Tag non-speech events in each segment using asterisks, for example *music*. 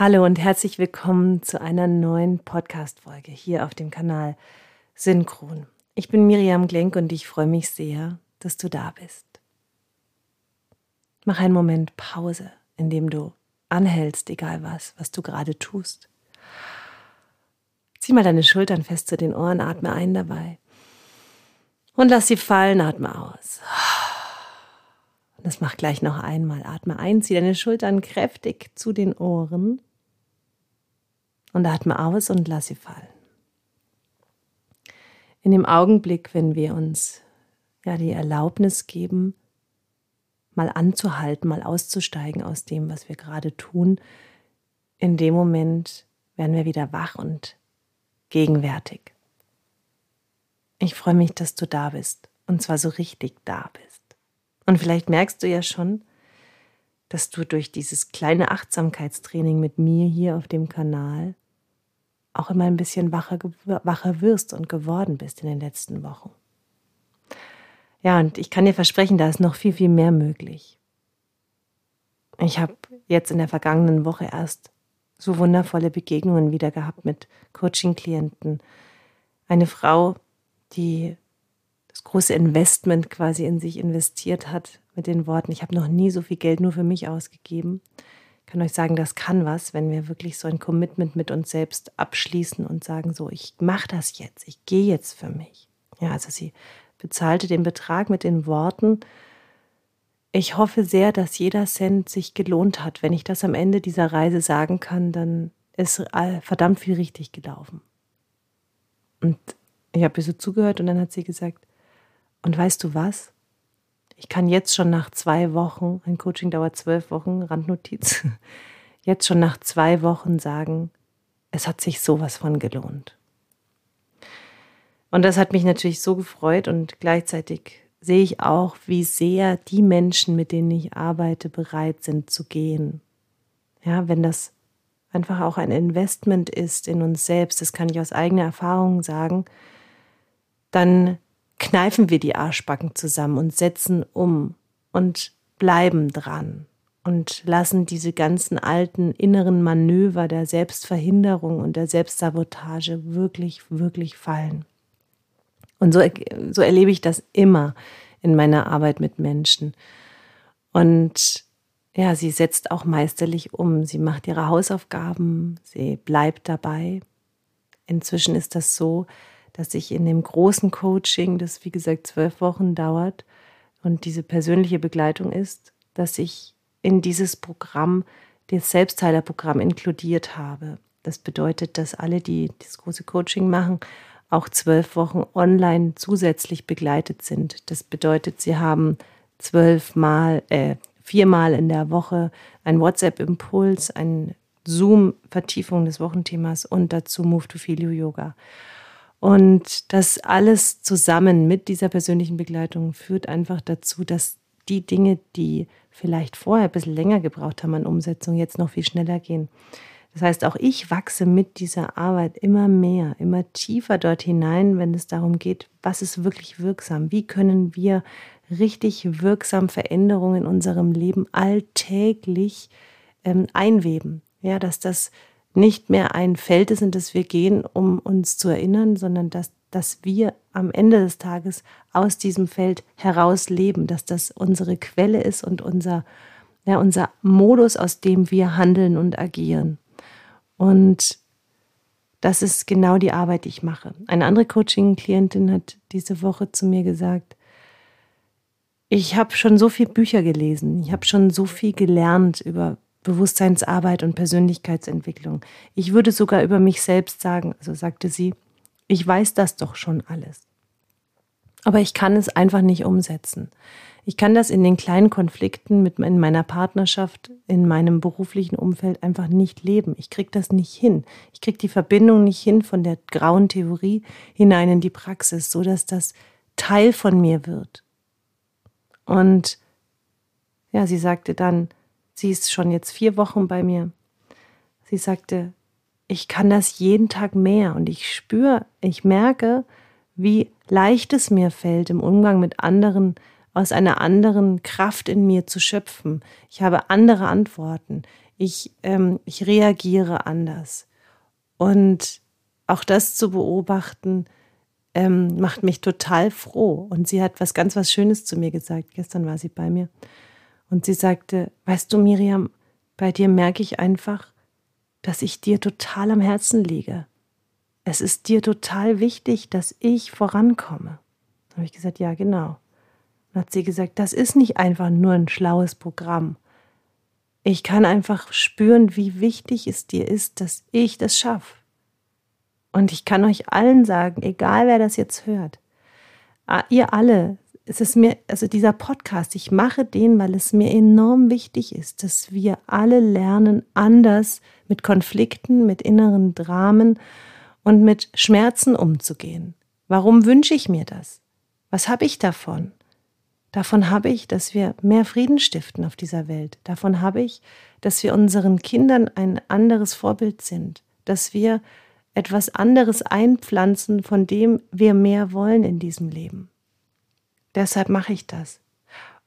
Hallo und herzlich willkommen zu einer neuen Podcast-Folge hier auf dem Kanal Synchron. Ich bin Miriam Glenk und ich freue mich sehr, dass du da bist. Mach einen Moment Pause, indem du anhältst, egal was, was du gerade tust. Zieh mal deine Schultern fest zu den Ohren, atme ein dabei. Und lass sie fallen, atme aus. Das mach gleich noch einmal. Atme ein, zieh deine Schultern kräftig zu den Ohren und atme aus und lass sie fallen. In dem Augenblick, wenn wir uns ja die Erlaubnis geben, mal anzuhalten, mal auszusteigen aus dem, was wir gerade tun, in dem Moment werden wir wieder wach und gegenwärtig. Ich freue mich, dass du da bist und zwar so richtig da bist. Und vielleicht merkst du ja schon, dass du durch dieses kleine Achtsamkeitstraining mit mir hier auf dem Kanal auch immer ein bisschen wacher, wacher wirst und geworden bist in den letzten Wochen. Ja, und ich kann dir versprechen, da ist noch viel, viel mehr möglich. Ich habe jetzt in der vergangenen Woche erst so wundervolle Begegnungen wieder gehabt mit Coaching-Klienten. Eine Frau, die das große Investment quasi in sich investiert hat mit den Worten, ich habe noch nie so viel Geld nur für mich ausgegeben kann euch sagen, das kann was, wenn wir wirklich so ein Commitment mit uns selbst abschließen und sagen, so, ich mache das jetzt, ich gehe jetzt für mich. Ja, also sie bezahlte den Betrag mit den Worten, ich hoffe sehr, dass jeder Cent sich gelohnt hat. Wenn ich das am Ende dieser Reise sagen kann, dann ist verdammt viel richtig gelaufen. Und ich habe ihr so zugehört und dann hat sie gesagt, und weißt du was? Ich kann jetzt schon nach zwei Wochen, ein Coaching dauert zwölf Wochen, Randnotiz, *laughs* jetzt schon nach zwei Wochen sagen, es hat sich sowas von gelohnt. Und das hat mich natürlich so gefreut und gleichzeitig sehe ich auch, wie sehr die Menschen, mit denen ich arbeite, bereit sind zu gehen. Ja, wenn das einfach auch ein Investment ist in uns selbst, das kann ich aus eigener Erfahrung sagen, dann kneifen wir die Arschbacken zusammen und setzen um und bleiben dran und lassen diese ganzen alten inneren Manöver der Selbstverhinderung und der Selbstsabotage wirklich, wirklich fallen. Und so, so erlebe ich das immer in meiner Arbeit mit Menschen. Und ja, sie setzt auch meisterlich um. Sie macht ihre Hausaufgaben, sie bleibt dabei. Inzwischen ist das so, dass ich in dem großen Coaching, das wie gesagt zwölf Wochen dauert und diese persönliche Begleitung ist, dass ich in dieses Programm, das Selbstheilerprogramm inkludiert habe. Das bedeutet, dass alle, die das große Coaching machen, auch zwölf Wochen online zusätzlich begleitet sind. Das bedeutet, sie haben zwölfmal, äh, viermal in der Woche ein WhatsApp-Impuls, ein Zoom-Vertiefung des Wochenthemas und dazu Move to Feel You Yoga. Und das alles zusammen mit dieser persönlichen Begleitung führt einfach dazu, dass die Dinge, die vielleicht vorher ein bisschen länger gebraucht haben an Umsetzung, jetzt noch viel schneller gehen. Das heißt, auch ich wachse mit dieser Arbeit immer mehr, immer tiefer dort hinein, wenn es darum geht, was ist wirklich wirksam? Wie können wir richtig wirksam Veränderungen in unserem Leben alltäglich ähm, einweben? Ja, dass das nicht mehr ein Feld ist, in das wir gehen, um uns zu erinnern, sondern dass, dass wir am Ende des Tages aus diesem Feld heraus leben, dass das unsere Quelle ist und unser, ja, unser Modus, aus dem wir handeln und agieren. Und das ist genau die Arbeit, die ich mache. Eine andere Coaching-Klientin hat diese Woche zu mir gesagt, ich habe schon so viele Bücher gelesen, ich habe schon so viel gelernt über Bewusstseinsarbeit und Persönlichkeitsentwicklung. Ich würde sogar über mich selbst sagen, also sagte sie, ich weiß das doch schon alles. Aber ich kann es einfach nicht umsetzen. Ich kann das in den kleinen Konflikten mit in meiner Partnerschaft, in meinem beruflichen Umfeld einfach nicht leben. Ich kriege das nicht hin. Ich kriege die Verbindung nicht hin von der grauen Theorie hinein in die Praxis, so dass das Teil von mir wird. Und ja, sie sagte dann, Sie ist schon jetzt vier Wochen bei mir. Sie sagte, ich kann das jeden Tag mehr und ich spüre, ich merke, wie leicht es mir fällt, im Umgang mit anderen aus einer anderen Kraft in mir zu schöpfen. Ich habe andere Antworten. ich, ähm, ich reagiere anders. Und auch das zu beobachten, ähm, macht mich total froh. Und sie hat was ganz was Schönes zu mir gesagt. Gestern war sie bei mir. Und sie sagte, weißt du, Miriam, bei dir merke ich einfach, dass ich dir total am Herzen liege. Es ist dir total wichtig, dass ich vorankomme. Da habe ich gesagt, ja, genau. Dann hat sie gesagt, das ist nicht einfach nur ein schlaues Programm. Ich kann einfach spüren, wie wichtig es dir ist, dass ich das schaffe. Und ich kann euch allen sagen, egal wer das jetzt hört, ihr alle, es ist mir, also dieser Podcast, ich mache den, weil es mir enorm wichtig ist, dass wir alle lernen, anders mit Konflikten, mit inneren Dramen und mit Schmerzen umzugehen. Warum wünsche ich mir das? Was habe ich davon? Davon habe ich, dass wir mehr Frieden stiften auf dieser Welt. Davon habe ich, dass wir unseren Kindern ein anderes Vorbild sind, dass wir etwas anderes einpflanzen, von dem wir mehr wollen in diesem Leben. Deshalb mache ich das.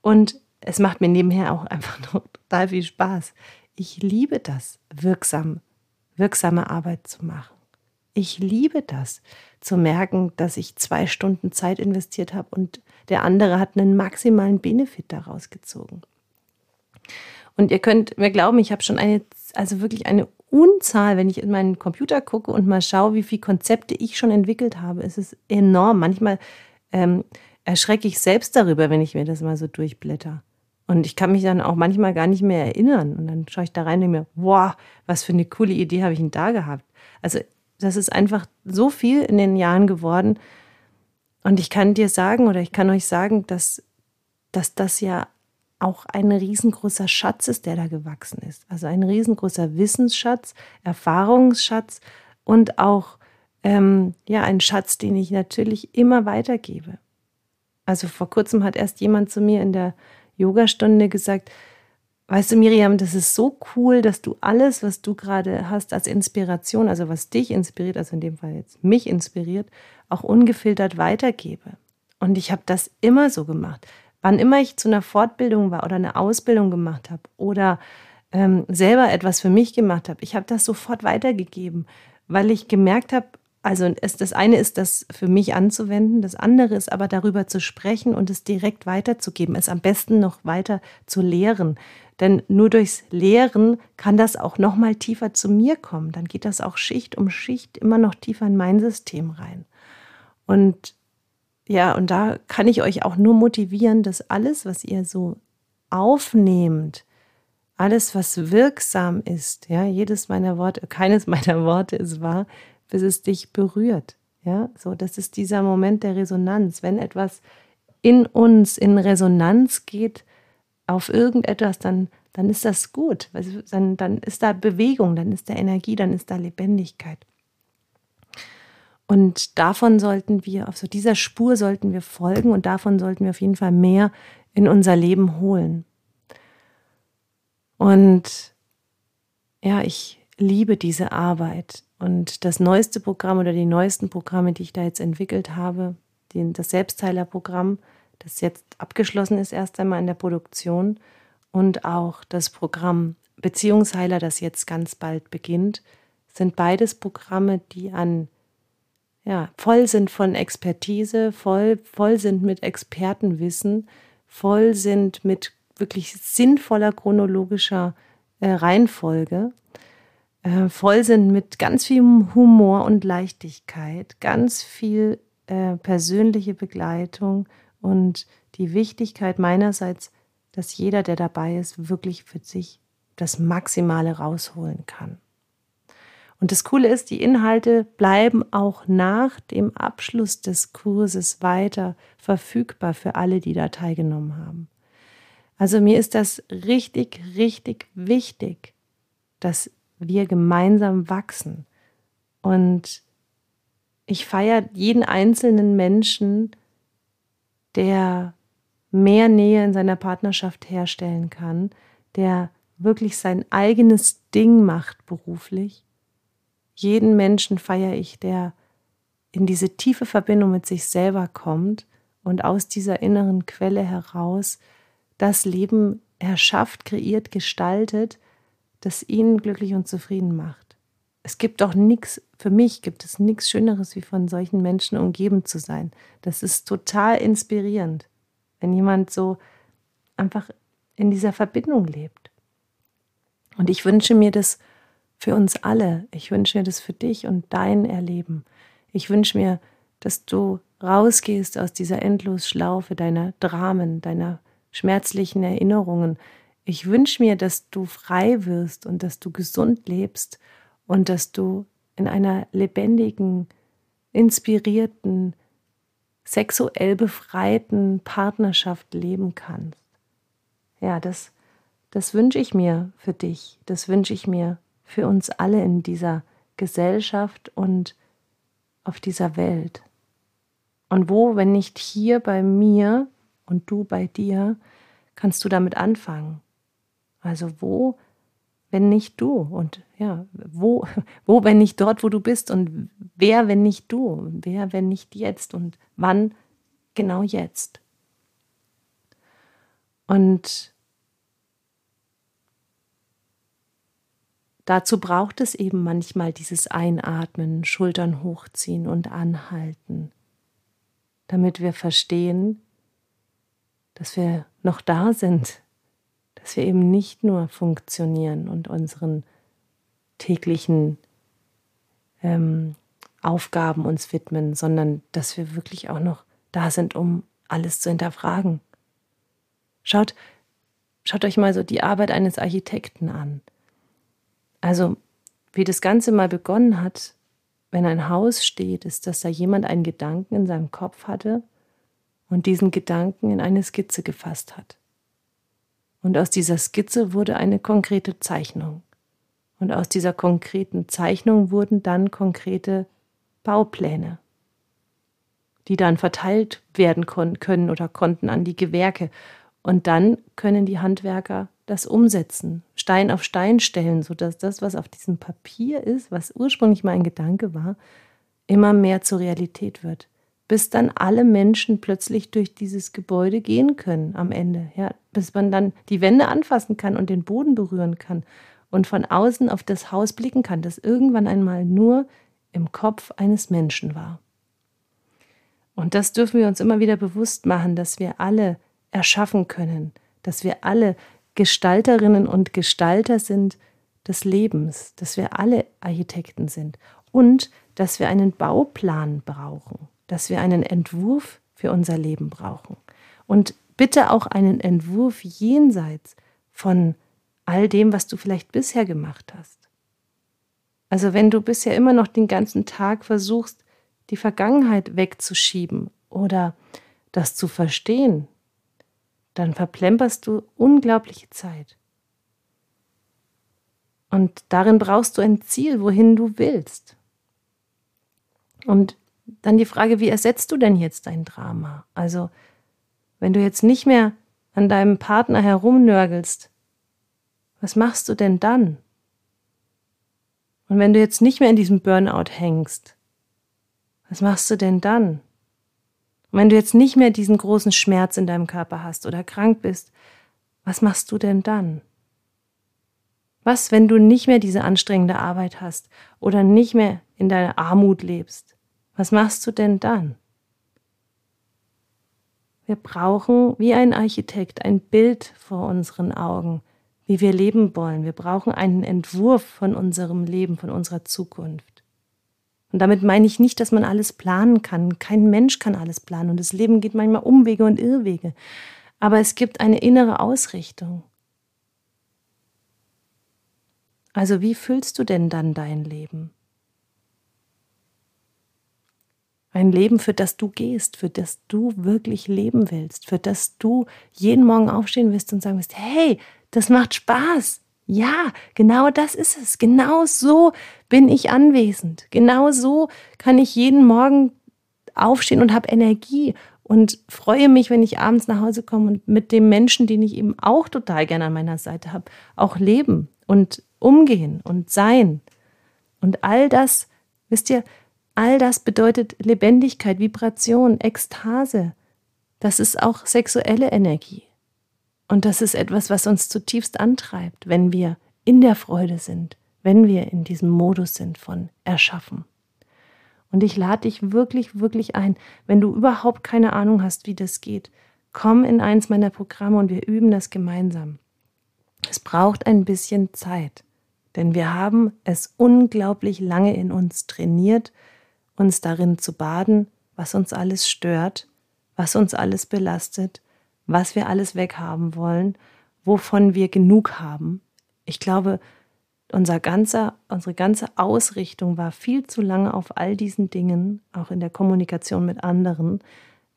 Und es macht mir nebenher auch einfach *laughs* nur total viel Spaß. Ich liebe das, wirksam, wirksame Arbeit zu machen. Ich liebe das, zu merken, dass ich zwei Stunden Zeit investiert habe und der andere hat einen maximalen Benefit daraus gezogen. Und ihr könnt mir glauben, ich habe schon eine, also wirklich eine Unzahl, wenn ich in meinen Computer gucke und mal schaue, wie viele Konzepte ich schon entwickelt habe. Es ist enorm. Manchmal ähm, erschrecke ich selbst darüber, wenn ich mir das mal so durchblätter. Und ich kann mich dann auch manchmal gar nicht mehr erinnern. Und dann schaue ich da rein und denke mir, wow, was für eine coole Idee habe ich denn da gehabt. Also das ist einfach so viel in den Jahren geworden. Und ich kann dir sagen oder ich kann euch sagen, dass, dass das ja auch ein riesengroßer Schatz ist, der da gewachsen ist. Also ein riesengroßer Wissensschatz, Erfahrungsschatz und auch ähm, ja ein Schatz, den ich natürlich immer weitergebe. Also vor kurzem hat erst jemand zu mir in der Yogastunde gesagt, weißt du Miriam, das ist so cool, dass du alles, was du gerade hast als Inspiration, also was dich inspiriert, also in dem Fall jetzt mich inspiriert, auch ungefiltert weitergebe. Und ich habe das immer so gemacht. Wann immer ich zu einer Fortbildung war oder eine Ausbildung gemacht habe oder ähm, selber etwas für mich gemacht habe, ich habe das sofort weitergegeben, weil ich gemerkt habe, also es, das eine ist, das für mich anzuwenden, das andere ist aber darüber zu sprechen und es direkt weiterzugeben, es am besten noch weiter zu lehren. Denn nur durchs Lehren kann das auch noch mal tiefer zu mir kommen. Dann geht das auch Schicht um Schicht immer noch tiefer in mein System rein. Und ja, und da kann ich euch auch nur motivieren, dass alles, was ihr so aufnehmt, alles, was wirksam ist, ja, jedes meiner Worte, *laughs* keines meiner Worte ist wahr, bis es dich berührt. Ja, so, das ist dieser Moment der Resonanz. Wenn etwas in uns in Resonanz geht auf irgendetwas, dann, dann ist das gut. Dann, dann ist da Bewegung, dann ist da Energie, dann ist da Lebendigkeit. Und davon sollten wir, auf so dieser Spur sollten wir folgen und davon sollten wir auf jeden Fall mehr in unser Leben holen. Und ja, ich liebe diese Arbeit. Und das neueste Programm oder die neuesten Programme, die ich da jetzt entwickelt habe, den, das Selbstheilerprogramm, das jetzt abgeschlossen ist, erst einmal in der Produktion, und auch das Programm Beziehungsheiler, das jetzt ganz bald beginnt, sind beides Programme, die an ja, voll sind von Expertise, voll, voll sind mit Expertenwissen, voll sind mit wirklich sinnvoller chronologischer äh, Reihenfolge äh, voll sind mit ganz viel Humor und Leichtigkeit, ganz viel äh, persönliche Begleitung und die Wichtigkeit meinerseits, dass jeder, der dabei ist, wirklich für sich das Maximale rausholen kann. Und das Coole ist, die Inhalte bleiben auch nach dem Abschluss des Kurses weiter verfügbar für alle, die da teilgenommen haben. Also mir ist das richtig, richtig wichtig, dass wir gemeinsam wachsen. Und ich feiere jeden einzelnen Menschen, der mehr Nähe in seiner Partnerschaft herstellen kann, der wirklich sein eigenes Ding macht beruflich. Jeden Menschen feiere ich, der in diese tiefe Verbindung mit sich selber kommt und aus dieser inneren Quelle heraus das Leben erschafft, kreiert, gestaltet, das ihn glücklich und zufrieden macht. Es gibt doch nichts, für mich gibt es nichts Schöneres, wie von solchen Menschen umgeben zu sein. Das ist total inspirierend, wenn jemand so einfach in dieser Verbindung lebt. Und ich wünsche mir das für uns alle. Ich wünsche mir das für dich und dein Erleben. Ich wünsche mir, dass du rausgehst aus dieser Endlosschlaufe deiner Dramen, deiner schmerzlichen Erinnerungen. Ich wünsche mir, dass du frei wirst und dass du gesund lebst und dass du in einer lebendigen, inspirierten, sexuell befreiten Partnerschaft leben kannst. Ja, das, das wünsche ich mir für dich, das wünsche ich mir für uns alle in dieser Gesellschaft und auf dieser Welt. Und wo, wenn nicht hier bei mir und du bei dir, kannst du damit anfangen? Also wo, wenn nicht du? Und ja, wo, *laughs* wo, wenn nicht dort, wo du bist? Und wer, wenn nicht du? Wer, wenn nicht jetzt? Und wann genau jetzt? Und dazu braucht es eben manchmal dieses Einatmen, Schultern hochziehen und anhalten damit wir verstehen, dass wir noch da sind, dass wir eben nicht nur funktionieren und unseren täglichen ähm, Aufgaben uns widmen, sondern dass wir wirklich auch noch da sind, um alles zu hinterfragen. Schaut, schaut euch mal so die Arbeit eines Architekten an. Also, wie das Ganze mal begonnen hat, wenn ein Haus steht, ist, dass da jemand einen Gedanken in seinem Kopf hatte und diesen Gedanken in eine Skizze gefasst hat. Und aus dieser Skizze wurde eine konkrete Zeichnung. Und aus dieser konkreten Zeichnung wurden dann konkrete Baupläne, die dann verteilt werden können oder konnten an die Gewerke. Und dann können die Handwerker das umsetzen, Stein auf Stein stellen, sodass das, was auf diesem Papier ist, was ursprünglich mal ein Gedanke war, immer mehr zur Realität wird. Bis dann alle Menschen plötzlich durch dieses Gebäude gehen können am Ende. Ja, bis man dann die Wände anfassen kann und den Boden berühren kann und von außen auf das Haus blicken kann, das irgendwann einmal nur im Kopf eines Menschen war. Und das dürfen wir uns immer wieder bewusst machen, dass wir alle erschaffen können, dass wir alle Gestalterinnen und Gestalter sind des Lebens, dass wir alle Architekten sind und dass wir einen Bauplan brauchen, dass wir einen Entwurf für unser Leben brauchen und bitte auch einen Entwurf jenseits von all dem, was du vielleicht bisher gemacht hast. Also wenn du bisher immer noch den ganzen Tag versuchst, die Vergangenheit wegzuschieben oder das zu verstehen, dann verplemperst du unglaubliche Zeit. Und darin brauchst du ein Ziel, wohin du willst. Und dann die Frage, wie ersetzt du denn jetzt dein Drama? Also, wenn du jetzt nicht mehr an deinem Partner herumnörgelst, was machst du denn dann? Und wenn du jetzt nicht mehr in diesem Burnout hängst, was machst du denn dann? Und wenn du jetzt nicht mehr diesen großen Schmerz in deinem Körper hast oder krank bist, was machst du denn dann? Was, wenn du nicht mehr diese anstrengende Arbeit hast oder nicht mehr in deiner Armut lebst? Was machst du denn dann? Wir brauchen wie ein Architekt ein Bild vor unseren Augen, wie wir leben wollen. Wir brauchen einen Entwurf von unserem Leben, von unserer Zukunft. Und damit meine ich nicht, dass man alles planen kann. Kein Mensch kann alles planen und das Leben geht manchmal Umwege und Irrwege. Aber es gibt eine innere Ausrichtung. Also wie füllst du denn dann dein Leben? Ein Leben, für das du gehst, für das du wirklich leben willst, für das du jeden Morgen aufstehen wirst und sagen wirst, hey, das macht Spaß. Ja, genau das ist es. Genau so bin ich anwesend. Genau so kann ich jeden Morgen aufstehen und habe Energie und freue mich, wenn ich abends nach Hause komme und mit dem Menschen, den ich eben auch total gerne an meiner Seite habe, auch leben und umgehen und sein. Und all das, wisst ihr, all das bedeutet Lebendigkeit, Vibration, Ekstase. Das ist auch sexuelle Energie. Und das ist etwas, was uns zutiefst antreibt, wenn wir in der Freude sind, wenn wir in diesem Modus sind von Erschaffen. Und ich lade dich wirklich, wirklich ein, wenn du überhaupt keine Ahnung hast, wie das geht, komm in eins meiner Programme und wir üben das gemeinsam. Es braucht ein bisschen Zeit, denn wir haben es unglaublich lange in uns trainiert, uns darin zu baden, was uns alles stört, was uns alles belastet, was wir alles weghaben wollen, wovon wir genug haben. Ich glaube, unser ganzer, unsere ganze Ausrichtung war viel zu lange auf all diesen Dingen, auch in der Kommunikation mit anderen,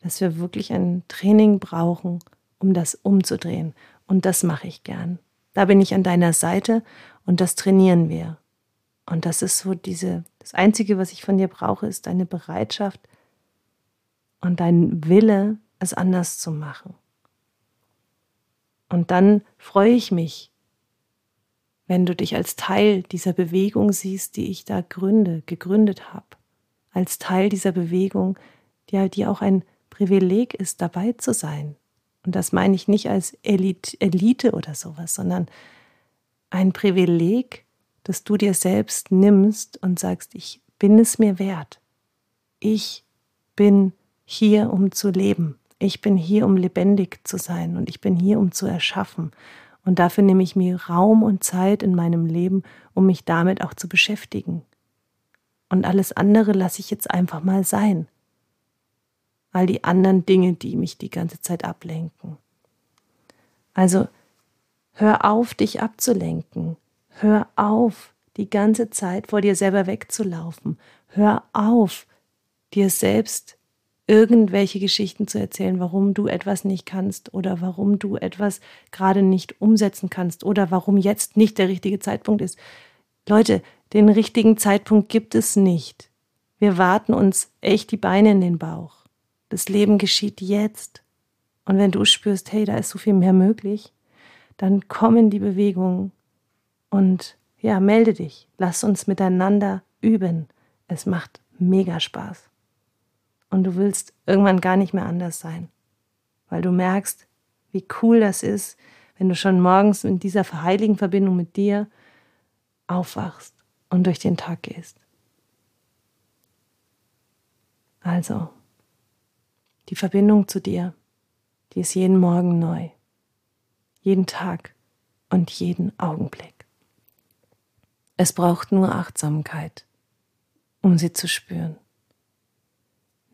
dass wir wirklich ein Training brauchen, um das umzudrehen. Und das mache ich gern. Da bin ich an deiner Seite und das trainieren wir. Und das ist so diese, das Einzige, was ich von dir brauche, ist deine Bereitschaft und dein Wille, es anders zu machen. Und dann freue ich mich, wenn du dich als Teil dieser Bewegung siehst, die ich da gründe, gegründet habe, als Teil dieser Bewegung, die, die auch ein Privileg ist, dabei zu sein. Und das meine ich nicht als Elite, Elite oder sowas, sondern ein Privileg, dass du dir selbst nimmst und sagst, ich bin es mir wert. Ich bin hier, um zu leben. Ich bin hier, um lebendig zu sein und ich bin hier, um zu erschaffen. Und dafür nehme ich mir Raum und Zeit in meinem Leben, um mich damit auch zu beschäftigen. Und alles andere lasse ich jetzt einfach mal sein. All die anderen Dinge, die mich die ganze Zeit ablenken. Also hör auf, dich abzulenken. Hör auf, die ganze Zeit vor dir selber wegzulaufen. Hör auf, dir selbst irgendwelche Geschichten zu erzählen, warum du etwas nicht kannst oder warum du etwas gerade nicht umsetzen kannst oder warum jetzt nicht der richtige Zeitpunkt ist. Leute, den richtigen Zeitpunkt gibt es nicht. Wir warten uns echt die Beine in den Bauch. Das Leben geschieht jetzt. Und wenn du spürst, hey, da ist so viel mehr möglich, dann komm in die Bewegung und ja, melde dich. Lass uns miteinander üben. Es macht mega Spaß und du willst irgendwann gar nicht mehr anders sein, weil du merkst, wie cool das ist, wenn du schon morgens in dieser heiligen Verbindung mit dir aufwachst und durch den Tag gehst. Also, die Verbindung zu dir, die ist jeden Morgen neu, jeden Tag und jeden Augenblick. Es braucht nur Achtsamkeit, um sie zu spüren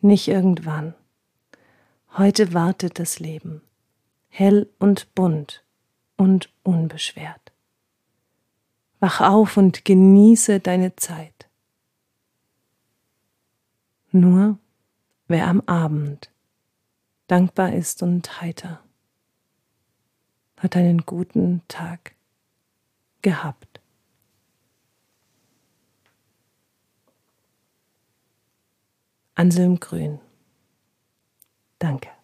nicht irgendwann. Heute wartet das Leben, hell und bunt und unbeschwert. Wach auf und genieße deine Zeit. Nur wer am Abend dankbar ist und heiter, hat einen guten Tag gehabt. Anselm Grün. Danke.